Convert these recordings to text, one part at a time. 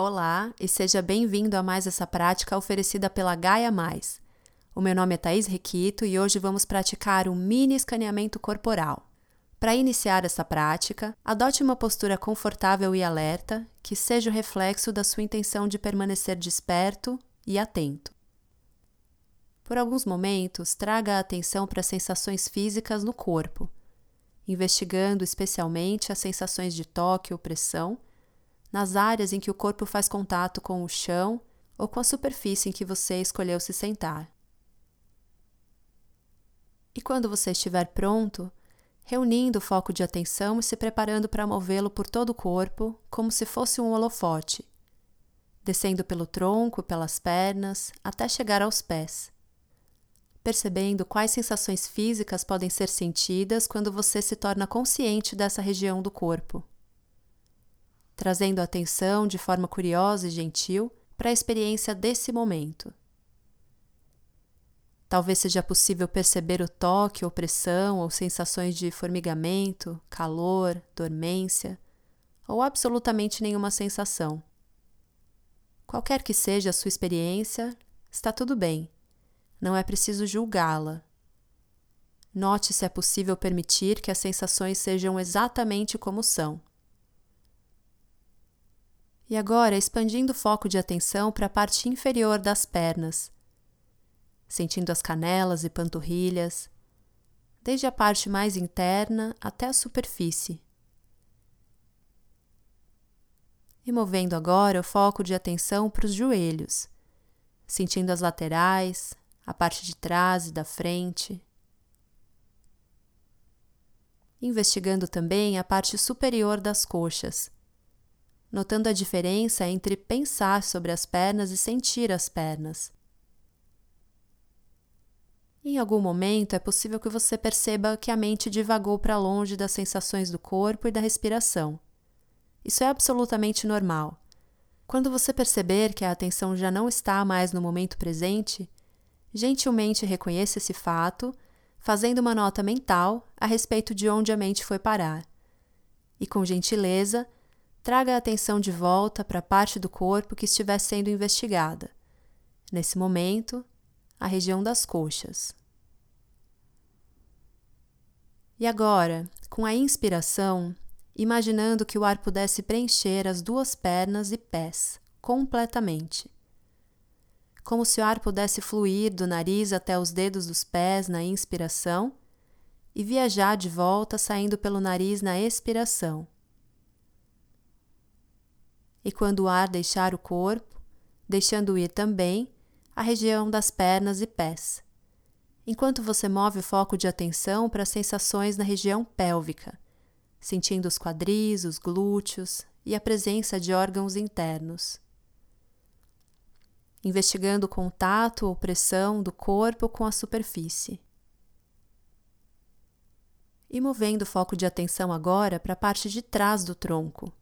Olá e seja bem-vindo a mais essa prática oferecida pela Gaia Mais. O meu nome é Thaís Requito e hoje vamos praticar um mini escaneamento corporal. Para iniciar essa prática, adote uma postura confortável e alerta que seja o reflexo da sua intenção de permanecer desperto e atento. Por alguns momentos, traga a atenção para sensações físicas no corpo, investigando especialmente as sensações de toque ou pressão nas áreas em que o corpo faz contato com o chão ou com a superfície em que você escolheu se sentar. E quando você estiver pronto, reunindo o foco de atenção e se preparando para movê-lo por todo o corpo, como se fosse um holofote, descendo pelo tronco, pelas pernas, até chegar aos pés, percebendo quais sensações físicas podem ser sentidas quando você se torna consciente dessa região do corpo trazendo atenção de forma curiosa e gentil para a experiência desse momento. Talvez seja possível perceber o toque ou pressão ou sensações de formigamento, calor, dormência, ou absolutamente nenhuma sensação. Qualquer que seja a sua experiência, está tudo bem. Não é preciso julgá-la. Note se é possível permitir que as sensações sejam exatamente como são. E agora expandindo o foco de atenção para a parte inferior das pernas, sentindo as canelas e panturrilhas, desde a parte mais interna até a superfície. E movendo agora o foco de atenção para os joelhos, sentindo as laterais, a parte de trás e da frente. Investigando também a parte superior das coxas notando a diferença entre pensar sobre as pernas e sentir as pernas. Em algum momento é possível que você perceba que a mente divagou para longe das sensações do corpo e da respiração. Isso é absolutamente normal. Quando você perceber que a atenção já não está mais no momento presente, gentilmente reconheça esse fato, fazendo uma nota mental a respeito de onde a mente foi parar. E com gentileza, traga a atenção de volta para a parte do corpo que estiver sendo investigada. Nesse momento, a região das coxas. E agora, com a inspiração, imaginando que o ar pudesse preencher as duas pernas e pés completamente. Como se o ar pudesse fluir do nariz até os dedos dos pés na inspiração e viajar de volta saindo pelo nariz na expiração e quando o ar deixar o corpo, deixando ir também a região das pernas e pés, enquanto você move o foco de atenção para as sensações na região pélvica, sentindo os quadris, os glúteos e a presença de órgãos internos. Investigando o contato ou pressão do corpo com a superfície. E movendo o foco de atenção agora para a parte de trás do tronco,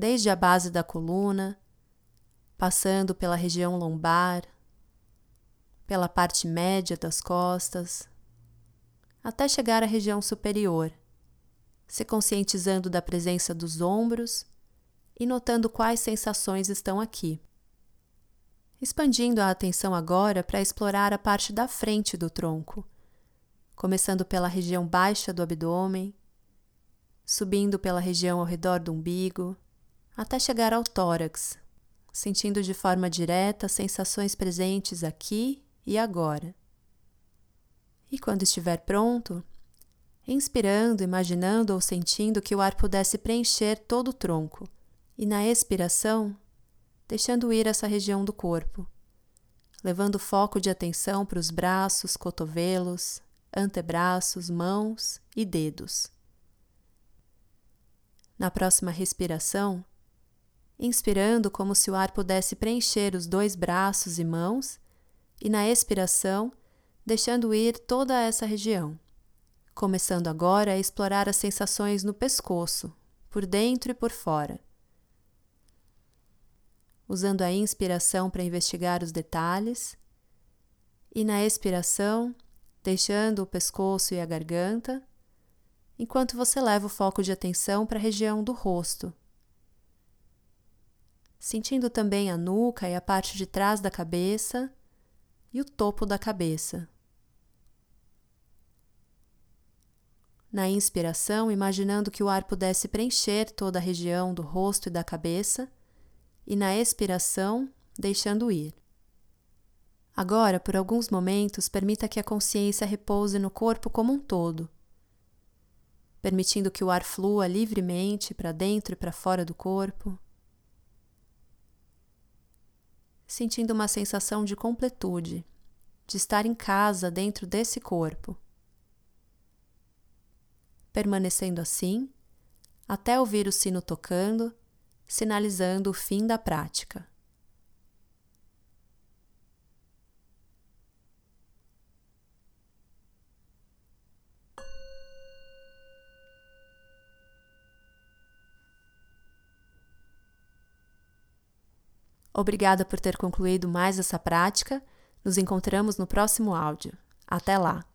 desde a base da coluna, passando pela região lombar, pela parte média das costas, até chegar à região superior, se conscientizando da presença dos ombros e notando quais sensações estão aqui. Expandindo a atenção agora para explorar a parte da frente do tronco, começando pela região baixa do abdômen, subindo pela região ao redor do umbigo até chegar ao tórax, sentindo de forma direta sensações presentes aqui e agora. E quando estiver pronto, inspirando, imaginando ou sentindo que o ar pudesse preencher todo o tronco, e na expiração, deixando ir essa região do corpo, levando foco de atenção para os braços, cotovelos, antebraços, mãos e dedos. Na próxima respiração, inspirando como se o ar pudesse preencher os dois braços e mãos, e na expiração, deixando ir toda essa região. Começando agora a explorar as sensações no pescoço, por dentro e por fora. Usando a inspiração para investigar os detalhes, e na expiração, deixando o pescoço e a garganta, enquanto você leva o foco de atenção para a região do rosto sentindo também a nuca e a parte de trás da cabeça e o topo da cabeça. Na inspiração, imaginando que o ar pudesse preencher toda a região do rosto e da cabeça, e na expiração, deixando ir. Agora, por alguns momentos, permita que a consciência repouse no corpo como um todo, permitindo que o ar flua livremente para dentro e para fora do corpo, sentindo uma sensação de completude, de estar em casa dentro desse corpo permanecendo assim até ouvir o sino tocando, sinalizando o fim da prática. Obrigada por ter concluído mais essa prática. Nos encontramos no próximo áudio. Até lá!